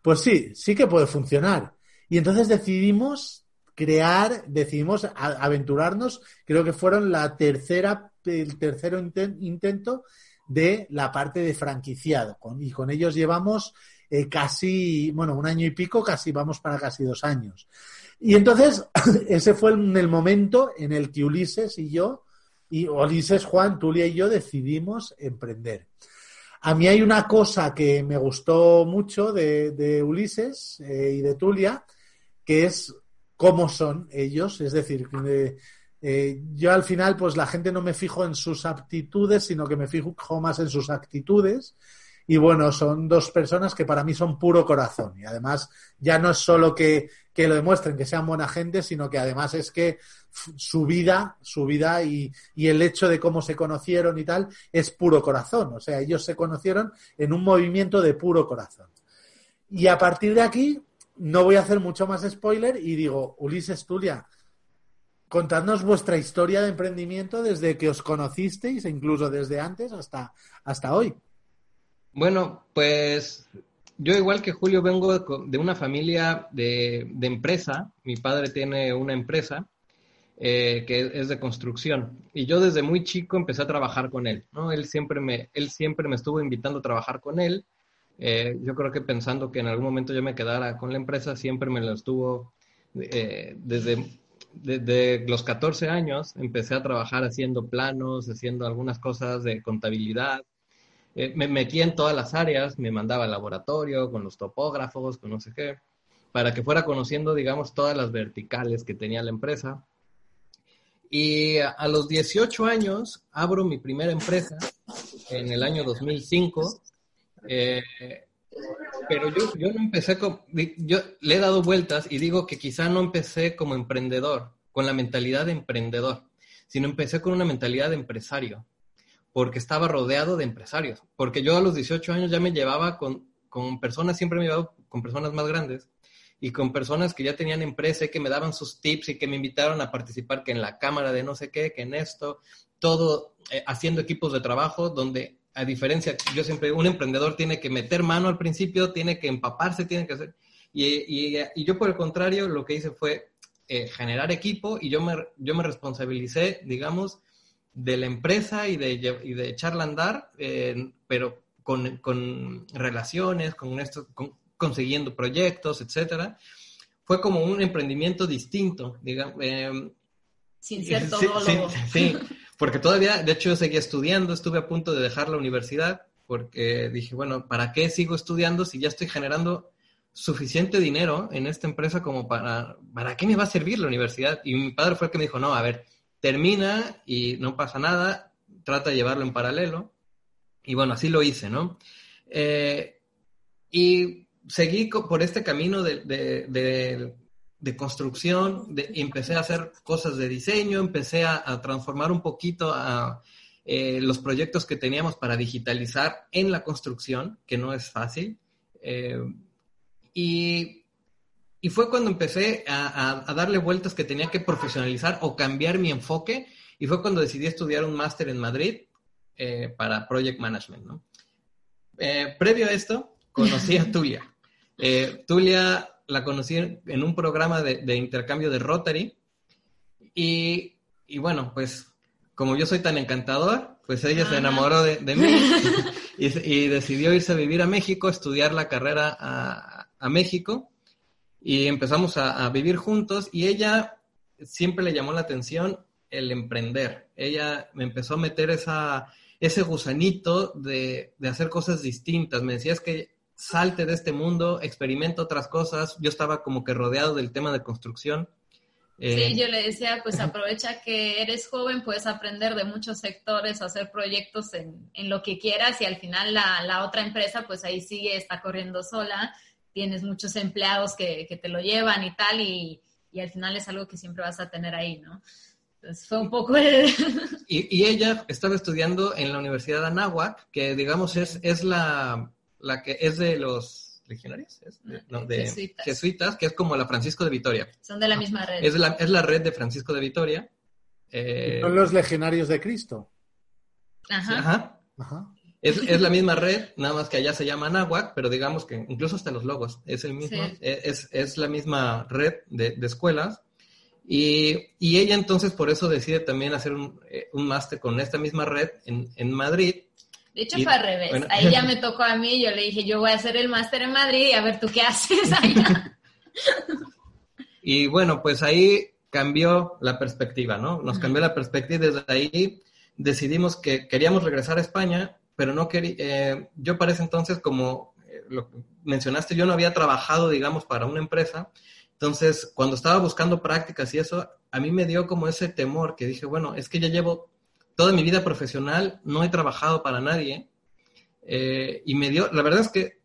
pues sí, sí que puede funcionar. Y entonces decidimos crear, decidimos aventurarnos, creo que fueron la tercera, el tercero intento de la parte de franquiciado. y con ellos llevamos eh, casi, bueno, un año y pico, casi vamos para casi dos años. Y entonces, ese fue el momento en el que Ulises y yo, y Ulises, Juan, Tulia y yo decidimos emprender. A mí hay una cosa que me gustó mucho de, Ulises eh, y de Tulia, que es cómo son ellos, es decir, eh, yo al final, pues la gente no me fijo en sus aptitudes, sino que me fijo más en sus actitudes. Y bueno, son dos personas que para mí son puro corazón. Y además, ya no es solo que, lo demuestren, que sean buena gente, sino que además es que su vida, su vida y, y, el hecho de cómo se conocieron y tal, es puro corazón. O sea, ellos se conocieron en un movimiento de puro corazón. Y a partir de aquí, no voy a hacer mucho más spoiler y digo, Ulises Tulia, contadnos vuestra historia de emprendimiento desde que os conocisteis, e incluso desde antes hasta, hasta hoy. Bueno, pues yo igual que Julio vengo de una familia de, empresa. Mi padre tiene una empresa eh, que es de construcción y yo desde muy chico empecé a trabajar con él. ¿no? Él siempre me, él siempre me estuvo invitando a trabajar con él. Eh, yo creo que pensando que en algún momento yo me quedara con la empresa, siempre me lo estuvo eh, desde desde los 14 años empecé a trabajar haciendo planos, haciendo algunas cosas de contabilidad, eh, me metí en todas las áreas, me mandaba al laboratorio con los topógrafos, con no sé qué, para que fuera conociendo, digamos, todas las verticales que tenía la empresa. Y a, los 18 años abro mi primera empresa en el año 2005. Eh, pero yo, yo no empecé con, yo le he dado vueltas y digo que quizá no empecé como emprendedor, con la mentalidad de emprendedor, sino empecé con una mentalidad de empresario porque estaba rodeado de empresarios. Porque yo a los 18 años ya me llevaba con, personas, siempre me llevaba con personas más grandes y con personas que ya tenían empresa y que me daban sus tips y que me invitaron a participar que en la cámara de no sé qué, que en esto, todo eh, haciendo equipos de trabajo donde a diferencia, yo siempre, un emprendedor tiene que meter mano al principio, tiene que empaparse, tiene que hacer... Y, y, yo por el contrario lo que hice fue eh, generar equipo y yo me, yo me responsabilicé, digamos, de la empresa y de, y de echarla a andar, eh, pero con, relaciones, con esto, consiguiendo proyectos, etcétera. Fue como un emprendimiento distinto, digamos. Eh, Sin ser todo sí, sí, porque todavía, de hecho, yo seguía estudiando, estuve a punto de dejar la universidad, porque dije, bueno, ¿para qué sigo estudiando si ya estoy generando suficiente dinero en esta empresa como para, ¿para qué me va a servir la universidad? Y mi padre fue el que me dijo, no, a ver, termina y no pasa nada, trata de llevarlo en paralelo. Y bueno, así lo hice, ¿no? Eh, y seguí por este camino de, construcción, de, empecé a hacer cosas de diseño, empecé a, transformar un poquito a, eh, los proyectos que teníamos para digitalizar en la construcción, que no es fácil. Eh, y y fue cuando empecé a, darle vueltas que tenía que profesionalizar o cambiar mi enfoque. Y fue cuando decidí estudiar un máster en Madrid eh, para Project Management. ¿no? Eh, previo a esto, conocí a Tulia. Eh, Tulia la conocí en un programa de, intercambio de Rotary. Y, bueno, pues como yo soy tan encantador, pues ella se enamoró de, mí y, decidió irse a vivir a México, estudiar la carrera a, a México y empezamos a, vivir juntos y ella siempre le llamó la atención el emprender. Ella me empezó a meter esa, ese gusanito de, hacer cosas distintas. Me decía, es que salte de este mundo, experimenta otras cosas. Yo estaba como que rodeado del tema de construcción. Eh, sí, yo le decía, pues aprovecha que eres joven, puedes aprender de muchos sectores, hacer proyectos en, en lo que quieras y al final la, la, otra empresa, pues ahí sigue, está corriendo sola, tienes muchos empleados que, que te lo llevan y tal, y, y, al final es algo que siempre vas a tener ahí, ¿no? Entonces fue un poco el... y, y, ella estaba estudiando en la Universidad de Anáhuac, que digamos es, es la, la que es de los legionarios, ¿es? De, no, de jesuitas. jesuitas. que es como la Francisco de Vitoria. Son de la misma red. Es la, es la red de Francisco de Vitoria. Eh, son los legionarios de Cristo. Ajá. Ajá. Ajá. Es, es, la misma red, nada más que allá se llama Anáhuac, pero digamos que incluso hasta los logos es el mismo, sí. es, es, la misma red de, de escuelas. Y, y, ella entonces por eso decide también hacer un, un máster con esta misma red en, en Madrid, de hecho, y, fue al revés. Bueno. Ahí ya me tocó a mí. Yo le dije, yo voy a hacer el máster en Madrid y a ver tú qué haces allá. y bueno, pues ahí cambió la perspectiva, ¿no? Nos cambió la perspectiva y desde ahí decidimos que queríamos regresar a España, pero no quería. Eh, yo para ese entonces, como eh, lo mencionaste, yo no había trabajado, digamos, para una empresa. Entonces, cuando estaba buscando prácticas y eso, a mí me dio como ese temor que dije, bueno, es que ya llevo toda mi vida profesional no he trabajado para nadie eh, y me dio, la verdad es que,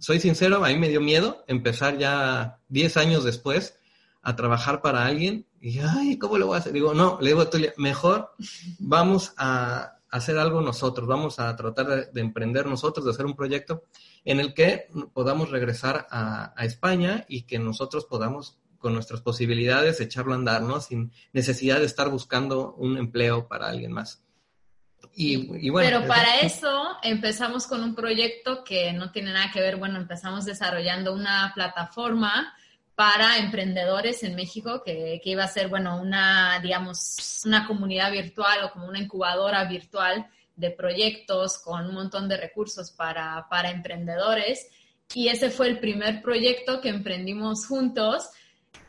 soy sincero, a mí me dio miedo empezar ya 10 años después a trabajar para alguien y, ay, ¿cómo lo voy a hacer? Digo, no, le digo a Tulia, mejor vamos a hacer algo nosotros, vamos a tratar de, de, emprender nosotros, de hacer un proyecto en el que podamos regresar a España y que nosotros podamos con nuestras posibilidades, echarlo a andar, ¿no? Sin necesidad de estar buscando un empleo para alguien más. Y, y bueno, Pero para eso empezamos con un proyecto que no tiene nada que ver, bueno, empezamos desarrollando una plataforma para emprendedores en México que, que iba a ser, bueno, una, digamos, una comunidad virtual o como una incubadora virtual de proyectos con un montón de recursos para, para emprendedores. Y ese fue el primer proyecto que emprendimos juntos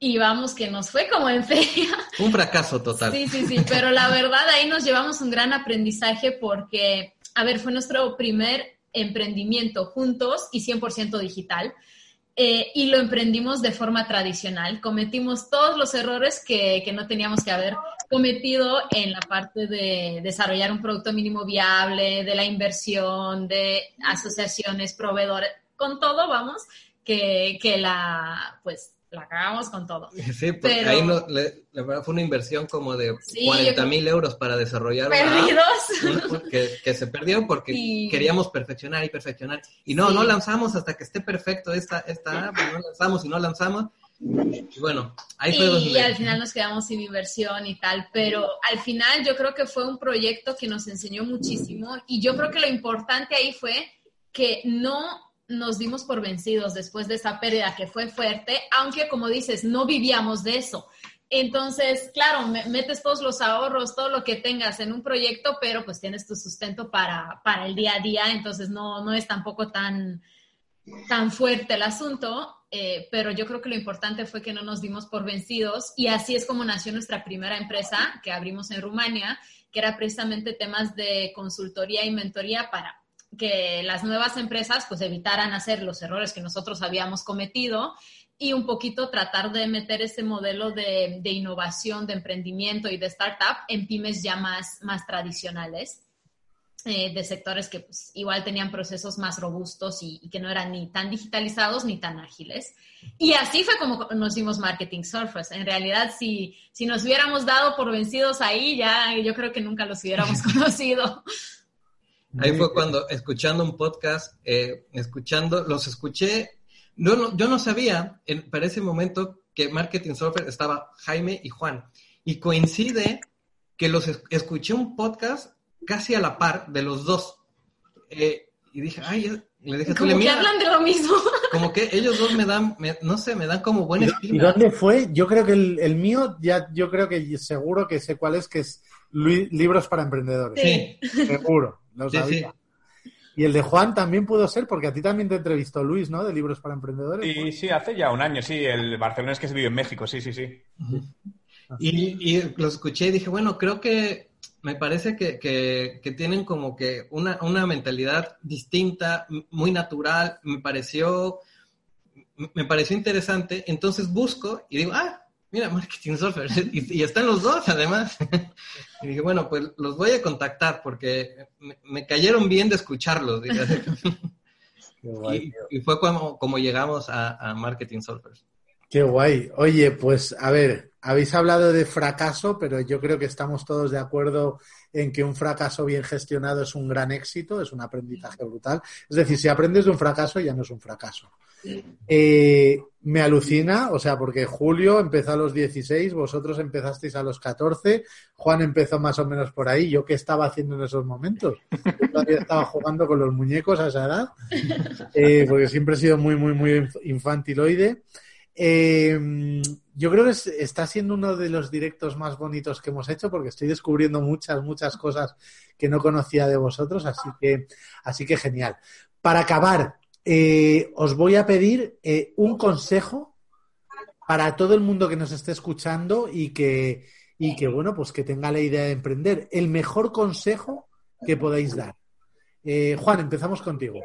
y vamos que nos fue como en feria. Un fracaso total. Sí, sí, sí, pero la verdad ahí nos llevamos un gran aprendizaje porque, a ver, fue nuestro primer emprendimiento juntos y 100% digital. Eh, y lo emprendimos de forma tradicional. Cometimos todos los errores que, que, no teníamos que haber cometido en la parte de desarrollar un producto mínimo viable, de la inversión, de asociaciones, proveedores, con todo, vamos, que, que la, pues, la cagamos con todo. Sí, porque Pero, ahí no, le, la verdad fue una inversión como de sí, 40 mil euros para desarrollar perdidos. Una, que, que, se perdió porque queríamos perfeccionar y perfeccionar. Y no, sí. no lanzamos hasta que esté perfecto esta, esta app, no lanzamos y no lanzamos. Y bueno, ahí fue y, donde... y al final nos quedamos sin inversión y tal, pero al final yo creo que fue un proyecto que nos enseñó muchísimo y yo creo que lo importante ahí fue que no nos dimos por vencidos después de esa pérdida que fue fuerte, aunque como dices, no vivíamos de eso. Entonces, claro, metes todos los ahorros, todo lo que tengas en un proyecto, pero pues tienes tu sustento para, para el día a día, entonces no, no es tampoco tan, tan fuerte el asunto, eh, pero yo creo que lo importante fue que no nos dimos por vencidos y así es como nació nuestra primera empresa que abrimos en Rumania, que era precisamente temas de consultoría y mentoría para que las nuevas empresas pues evitaran hacer los errores que nosotros habíamos cometido y un poquito tratar de meter ese modelo de, de innovación, de emprendimiento y de startup en pymes ya más, más tradicionales. Eh, de sectores que pues, igual tenían procesos más robustos y, que no eran ni tan digitalizados ni tan ágiles. Y así fue como nos dimos Marketing Surfers. En realidad, si, si nos hubiéramos dado por vencidos ahí, ya yo creo que nunca los hubiéramos conocido. Ahí fue cuando, escuchando un podcast, eh, escuchando, los escuché, no, no, yo no sabía en, para ese momento que Marketing Software estaba Jaime y Juan. Y coincide que los es, escuché un podcast casi a la par de los dos. Eh, y dije, ay, le dije, como que hablan de lo mismo. Como que ellos dos me dan, me, no sé, me dan como buen espíritu. ¿Y dónde fue? Yo creo que el, el, mío, ya, yo creo que seguro que sé cuál es, que es Libros para Emprendedores. Sí. Seguro, lo sabía. Sí, sí. Y el de Juan también pudo ser, porque a ti también te entrevistó Luis, ¿no? De Libros para Emprendedores. Sí, sí, hace ya un año, sí. El barcelonés que se vive en México, sí, sí, sí. Y, y lo escuché y dije, bueno, creo que me parece que, que, tienen como que una, una, mentalidad distinta, muy natural, me pareció, me pareció interesante, entonces busco y digo, ah, mira, Marketing Software, y, están los dos además. y dije, bueno, pues los voy a contactar porque me, cayeron bien de escucharlos. y, fue como, como llegamos a, a Marketing Software. Qué guay. Oye, pues a ver, habéis hablado de fracaso, pero yo creo que estamos todos de acuerdo en que un fracaso bien gestionado es un gran éxito, es un aprendizaje brutal. Es decir, si aprendes de un fracaso ya no es un fracaso. Eh, me alucina, o sea, porque Julio empezó a los 16, vosotros empezasteis a los 14, Juan empezó más o menos por ahí. ¿Yo qué estaba haciendo en esos momentos? Yo todavía estaba jugando con los muñecos a esa edad, eh, porque siempre he sido muy, muy, muy infantiloide. Eh, yo creo que está siendo uno de los directos más bonitos que hemos hecho porque estoy descubriendo muchas, muchas cosas que no conocía de vosotros, así que, así que genial. Para acabar, eh, os voy a pedir eh, un consejo para todo el mundo que nos esté escuchando y que, y que, bueno, pues que tenga la idea de emprender. El mejor consejo que podáis dar. Juan, empezamos contigo.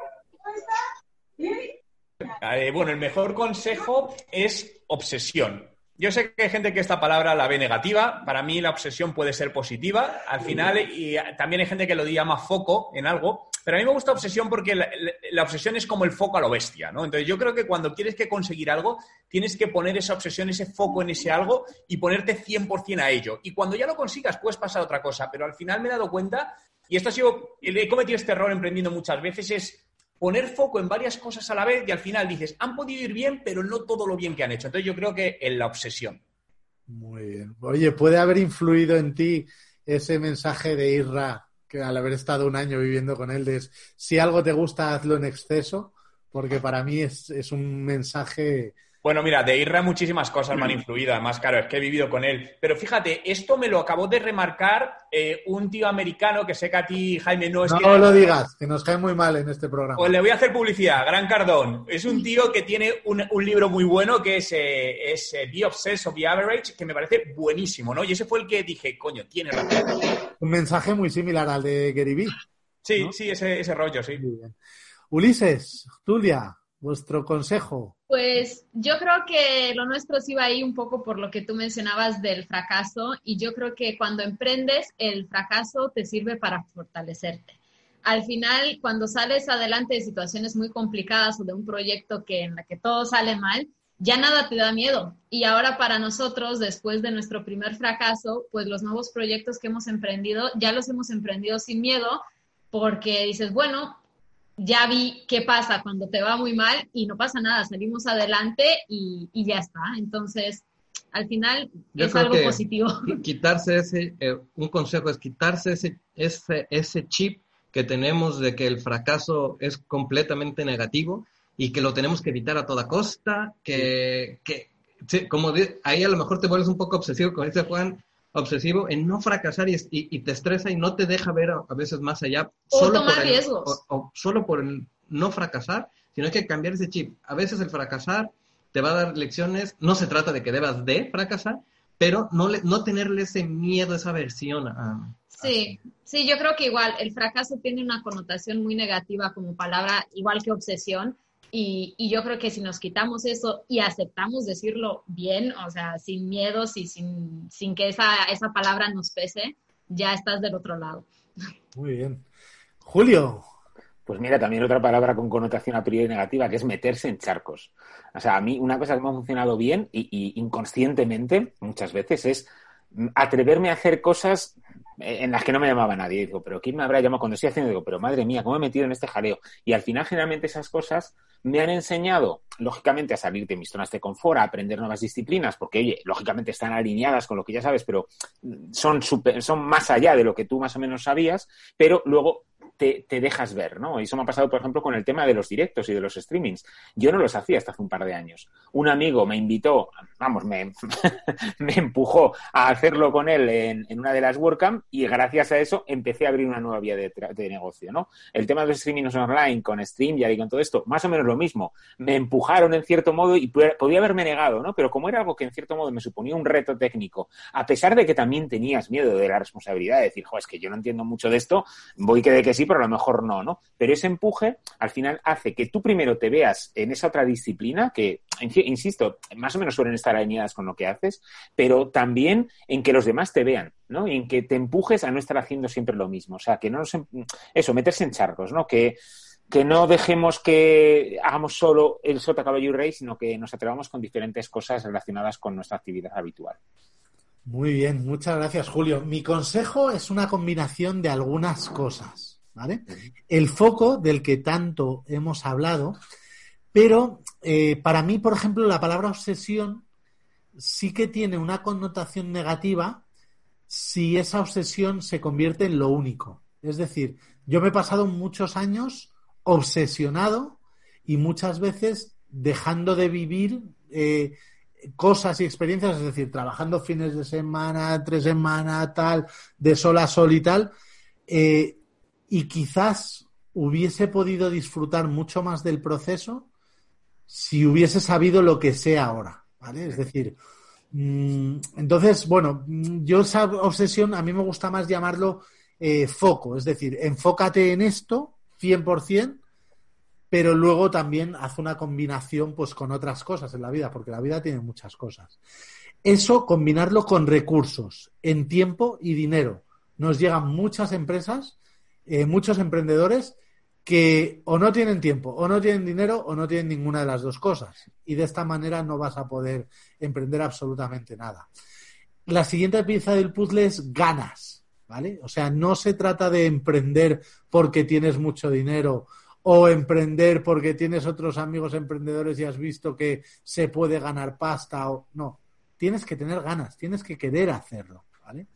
Eh, bueno, el mejor consejo es obsesión. Yo sé que hay gente que esta palabra la ve negativa. Para mí la obsesión puede ser positiva. Al final, y también hay gente que lo llama foco en algo. Pero a mí me gusta obsesión porque la, obsesión es como el foco a lo bestia, ¿no? Entonces yo creo que cuando quieres que conseguir algo, tienes que poner esa obsesión, ese foco en ese algo y ponerte 100% a ello. Y cuando ya lo consigas, puedes pasar a otra cosa. Pero al final me he dado cuenta, y esto ha sido, he cometido este error emprendiendo muchas veces, es poner foco en varias cosas a la vez y al final dices, han podido ir bien, pero no todo lo bien que han hecho. Entonces yo creo que en la obsesión. Muy bien. Oye, ¿puede haber influido en ti ese mensaje de Irra, que al haber estado un año viviendo con él, de si algo te gusta, hazlo en exceso? Porque para mí es, es un mensaje bueno, mira, de Irra muchísimas cosas me han influido, además, claro, es que he vivido con él. Pero fíjate, esto me lo acabó de remarcar eh, un tío americano que sé que a ti, Jaime, no es no que... No lo digas, que nos cae muy mal en este programa. Pues le voy a hacer publicidad, Gran Cardón. Es un tío que tiene un, libro muy bueno que es, eh, es eh, Be Obsessed of the Average, que me parece buenísimo, ¿no? Y ese fue el que dije, coño, tiene razón. Un mensaje muy similar al de Gary Vee. Sí, sí, ese, ese rollo, sí. Ulises, Tulia, vuestro consejo. Pues yo creo que lo nuestro sí va ahí un poco por lo que tú mencionabas del fracaso y yo creo que cuando emprendes el fracaso te sirve para fortalecerte. Al final, cuando sales adelante de situaciones muy complicadas o de un proyecto que en la que todo sale mal, ya nada te da miedo. Y ahora para nosotros, después de nuestro primer fracaso, pues los nuevos proyectos que hemos emprendido, ya los hemos emprendido sin miedo porque dices, bueno, ya vi qué pasa cuando te va muy mal y no pasa nada, salimos adelante y, ya está. Entonces, al final es algo positivo. Quitarse ese, eh, un consejo es quitarse ese, ese, ese chip que tenemos de que el fracaso es completamente negativo y que lo tenemos que evitar a toda costa, que, que como ahí a lo mejor te vuelves un poco obsesivo, como dice Juan, obsesivo en no fracasar y, te estresa y no te deja ver a, veces más allá. solo por riesgos. O, solo por el no fracasar, sino hay que cambiar ese chip. A veces el fracasar te va a dar lecciones, no se trata de que debas de fracasar, pero no, le, no tenerle ese miedo, esa aversión a... Sí, sí, yo creo que igual el fracaso tiene una connotación muy negativa como palabra, igual que obsesión, y, y, yo creo que si nos quitamos eso y aceptamos decirlo bien, o sea, sin miedos y sin, sin que esa, esa palabra nos pese, ya estás del otro lado. Muy bien. Julio. Pues mira, también otra palabra con connotación a priori negativa, que es meterse en charcos. O sea, a mí una cosa que me ha funcionado bien y, y inconscientemente muchas veces es atreverme a hacer cosas en las que no me llamaba nadie. digo, pero ¿quién me habrá llamado cuando estoy haciendo? Digo, pero madre mía, ¿cómo me he metido en este jaleo? Y al final, generalmente, esas cosas me han enseñado, lógicamente, a salir de mis zonas de confort, a aprender nuevas disciplinas, porque, oye, lógicamente están alineadas con lo que ya sabes, pero son, son más allá de lo que tú más o menos sabías, pero luego te, dejas ver, ¿no? Y eso me ha pasado, por ejemplo, con el tema de los directos y de los streamings. Yo no los hacía hasta hace un par de años. Un amigo me invitó, vamos, me, empujó a hacerlo con él en, una de las WordCamp y gracias a eso empecé a abrir una nueva vía de, negocio, ¿no? El tema de los streamings online con StreamYard y con todo esto, más o menos lo mismo. Me empujaron en cierto modo y podía haberme negado, ¿no? Pero como era algo que en cierto modo me suponía un reto técnico, a pesar de que también tenías miedo de la responsabilidad de decir, jo, es que yo no entiendo mucho de esto, voy que de que sí, pero a lo mejor no, ¿no? Pero ese empuje al final hace que tú primero te veas en esa otra disciplina que, insisto, más o menos suelen estar alineadas con lo que haces, pero también en que los demás te vean, ¿no? Y en que te empujes a no estar haciendo siempre lo mismo. O sea, que no nos, em, eso, meterse en charcos, ¿no? Que, que no dejemos que hagamos solo el sota caballo y rey, sino que nos atrevamos con diferentes cosas relacionadas con nuestra actividad habitual. Muy bien, muchas gracias, Julio. Mi consejo es una combinación de algunas cosas, ¿vale? El foco del que tanto hemos hablado, pero eh, para mí, por ejemplo, la palabra obsesión sí que tiene una connotación negativa si esa obsesión se convierte en lo único. Es decir, yo me he pasado muchos años obsesionado y muchas veces dejando de vivir eh, cosas y experiencias, es decir, trabajando fines de semana, tres semanas, tal, de sol a sol y tal, eh, y quizás hubiese podido disfrutar mucho más del proceso si hubiese sabido lo que sé ahora, ¿vale? Es decir, mm, entonces, bueno, yo esa obsesión a mí me gusta más llamarlo eh, foco, es decir, enfócate en esto 100%, pero luego también haz una combinación pues con otras cosas en la vida, porque la vida tiene muchas cosas. Eso combinarlo con recursos en tiempo y dinero. Nos llegan muchas empresas, eh, muchos emprendedores que o no tienen tiempo, o no tienen dinero, o no tienen ninguna de las dos cosas. Y de esta manera no vas a poder emprender absolutamente nada. La siguiente pieza del puzzle es ganas, ¿vale? O sea, no se trata de emprender porque tienes mucho dinero o emprender porque tienes otros amigos emprendedores y has visto que se puede ganar pasta o no. Tienes que tener ganas, tienes que querer hacerlo, ¿vale?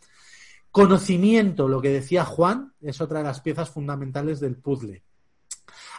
Conocimiento, lo que decía Juan, es otra de las piezas fundamentales del puzzle.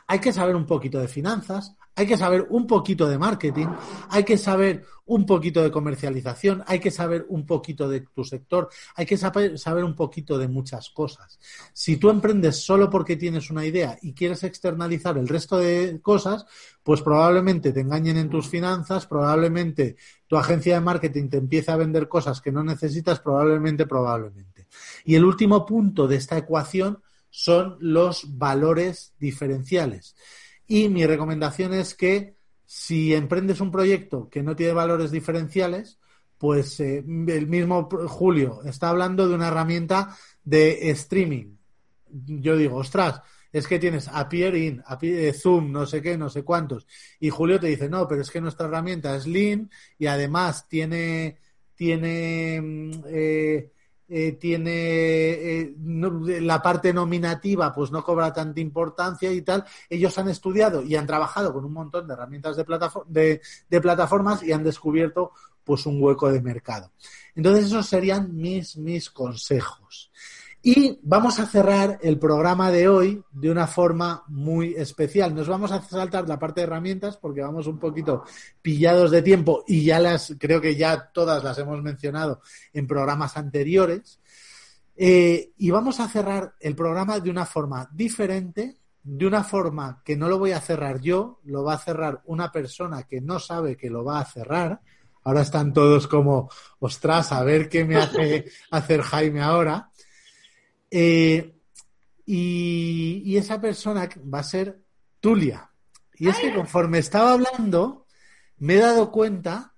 Hay que saber un poquito de finanzas, hay que saber un poquito de marketing, hay que saber un poquito de comercialización, hay que saber un poquito de tu sector, hay que saber, un poquito de muchas cosas. Si tú emprendes solo porque tienes una idea y quieres externalizar el resto de cosas, pues probablemente te engañen en tus finanzas, probablemente tu agencia de marketing te empiece a vender cosas que no necesitas, probablemente, probablemente. Y el último punto de esta ecuación son los valores diferenciales. Y mi recomendación es que si emprendes un proyecto que no tiene valores diferenciales, pues eh, el mismo Julio está hablando de una herramienta de streaming. Yo digo, ostras, es que tienes Appear In, eh, Zoom, no sé qué, no sé cuántos. Y Julio te dice, no, pero es que nuestra herramienta es Lean y además tiene, tiene mm, eh, eh, tiene eh, la parte nominativa pues no cobra tanta importancia y tal, ellos han estudiado y han trabajado con un montón de herramientas de, de plataformas y han descubierto pues un hueco de mercado. Entonces esos serían mis, mis consejos. Y vamos a cerrar el programa de hoy de una forma muy especial. Nos vamos a saltar la parte de herramientas porque vamos un poquito pillados de tiempo y ya las, creo que ya todas las hemos mencionado en programas anteriores. Eh, y vamos a cerrar el programa de una forma diferente, de una forma que no lo voy a cerrar yo, lo va a cerrar una persona que no sabe que lo va a cerrar. Ahora están todos como, ostras, a ver qué me hace hacer Jaime ahora. Eh, y, esa persona va a ser Tulia. Y es que conforme estaba hablando, me he dado cuenta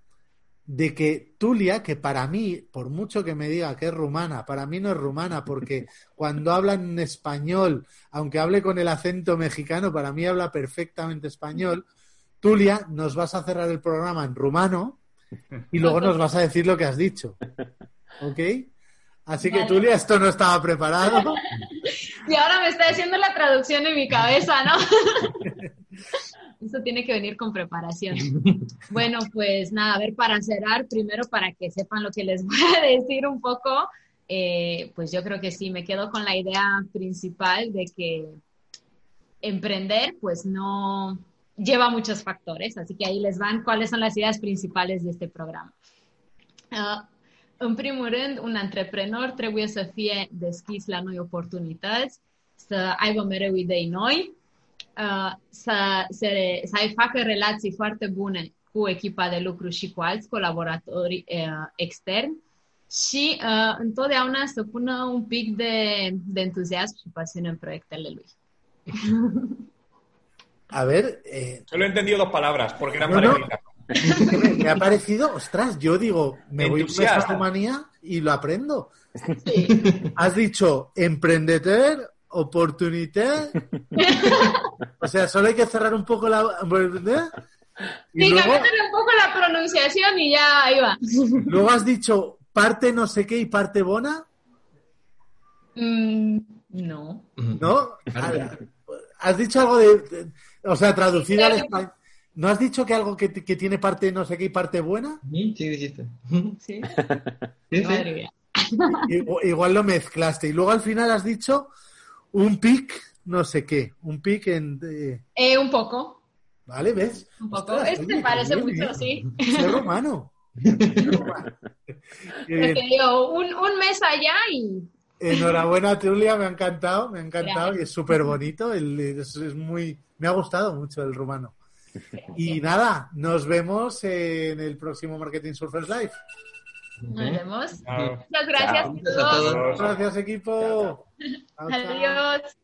de que Tulia, que para mí, por mucho que me diga que es rumana, para mí no es rumana, porque cuando habla en español, aunque hable con el acento mexicano, para mí habla perfectamente español. Tulia, nos vas a cerrar el programa en rumano y luego nos vas a decir lo que has dicho. ¿Ok? Así que, Tulia, esto no estaba preparado. Y ahora me está haciendo la traducción en mi cabeza, ¿no? Eso tiene que venir con preparación. Bueno, pues nada, a ver, para cerrar, primero para que sepan lo que les voy a decir un poco, eh, pues yo creo que sí, me quedo con la idea principal de que emprender pues no lleva muchos factores, así que ahí les van cuáles son las ideas principales de este programa. Uh, în primul rând, un antreprenor trebuie să fie deschis la noi oportunități, să aibă mereu idei noi, uh, să, se, să facă relații foarte bune cu echipa de lucru și cu alți colaboratori uh, externi și uh, întotdeauna să pună un pic de, de entuziasm și pasiune în proiectele lui. A ver. Eh... Solo he entendido dos palabras, porque eran no, parecidas. Me, me, ha parecido, ostras, yo digo, me voy a una manía y lo aprendo. Sí. Has dicho emprendedor, oportunidad. o sea, solo hay que cerrar un poco la. Y sí, luego, un poco la pronunciación y ya ahí va. Luego has dicho parte no sé qué y parte bona. Mm, no. ¿No? Has dicho algo de, de o sea, traducido al español. ¿No has dicho que algo que, que, tiene parte no sé qué y parte buena? Sí, dijiste. Sí. sí, Madre mía. Igual, igual, lo mezclaste. Y luego al final has dicho un pic, no sé qué. Un pic en. Eh... Eh, un poco. Vale, ¿ves? Un poco. Ostras, este oye, parece mucho, bien. sí. Soy romano. Un, un mes allá y Enhorabuena, Tulia, me ha encantado, me ha encantado Gracias. y es súper bonito. El, es, es, muy, me ha gustado mucho el rumano. Y nada, nos vemos en el próximo Marketing Surfers Live. Nos vemos. Muchas gracias Chao. a todos. Gracias, equipo. Chao, Adiós.